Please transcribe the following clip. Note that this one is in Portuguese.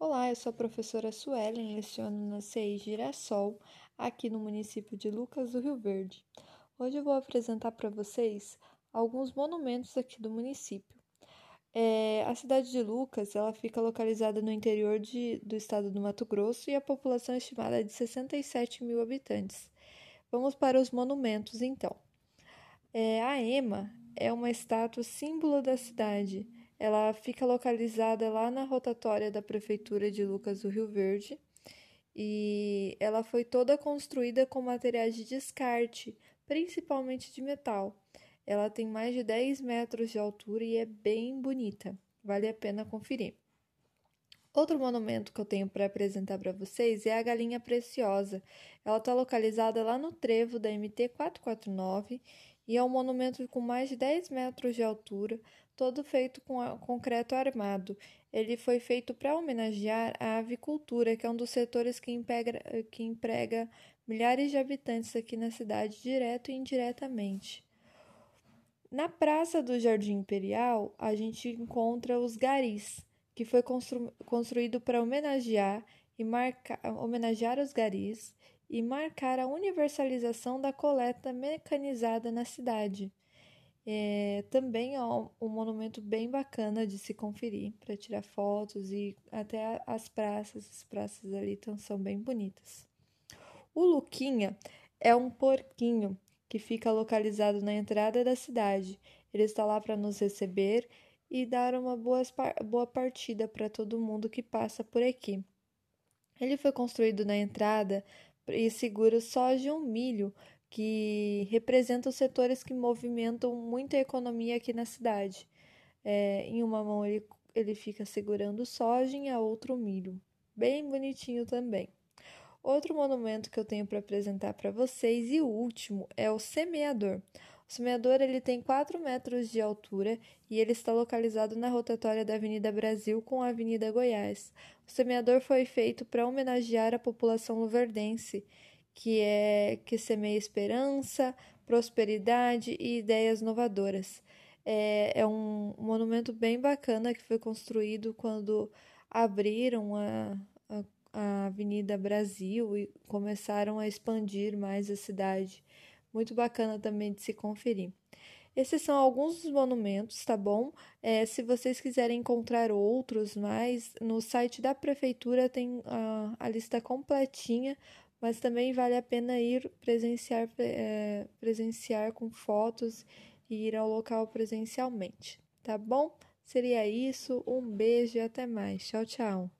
Olá, eu sou a professora Suelen, leciono na CI Girassol, aqui no município de Lucas do Rio Verde. Hoje eu vou apresentar para vocês alguns monumentos aqui do município. É, a cidade de Lucas ela fica localizada no interior de, do estado do Mato Grosso e a população é estimada de 67 mil habitantes. Vamos para os monumentos, então. É, a EMA é uma estátua símbolo da cidade ela fica localizada lá na rotatória da prefeitura de Lucas do Rio Verde e ela foi toda construída com materiais de descarte, principalmente de metal. Ela tem mais de 10 metros de altura e é bem bonita. Vale a pena conferir. Outro monumento que eu tenho para apresentar para vocês é a Galinha Preciosa. Ela está localizada lá no trevo da MT 449 e é um monumento com mais de 10 metros de altura, todo feito com concreto armado. Ele foi feito para homenagear a avicultura, que é um dos setores que emprega, que emprega milhares de habitantes aqui na cidade, direto e indiretamente. Na Praça do Jardim Imperial, a gente encontra os garis, que foi constru, construído para homenagear e marcar, homenagear os garis e marcar a universalização da coleta mecanizada na cidade. É, também é um monumento bem bacana de se conferir para tirar fotos e até as praças, as praças ali tão, são bem bonitas. O Luquinha é um porquinho que fica localizado na entrada da cidade. Ele está lá para nos receber e dar uma boa, boa partida para todo mundo que passa por aqui. Ele foi construído na entrada e segura soja e um milho que representa os setores que movimentam muita economia aqui na cidade. É, em uma mão ele, ele fica segurando soja e a outra milho. Bem bonitinho também. Outro monumento que eu tenho para apresentar para vocês e o último é o semeador. O semeador ele tem 4 metros de altura e ele está localizado na rotatória da Avenida Brasil com a Avenida Goiás. O semeador foi feito para homenagear a população luverdense que é que semeia esperança, prosperidade e ideias inovadoras. É, é um monumento bem bacana que foi construído quando abriram a, a, a Avenida Brasil e começaram a expandir mais a cidade. Muito bacana também de se conferir. Esses são alguns dos monumentos, tá bom? É, se vocês quiserem encontrar outros mais, no site da prefeitura tem a, a lista completinha mas também vale a pena ir presenciar, é, presenciar com fotos e ir ao local presencialmente, tá bom? Seria isso, um beijo e até mais. Tchau, tchau.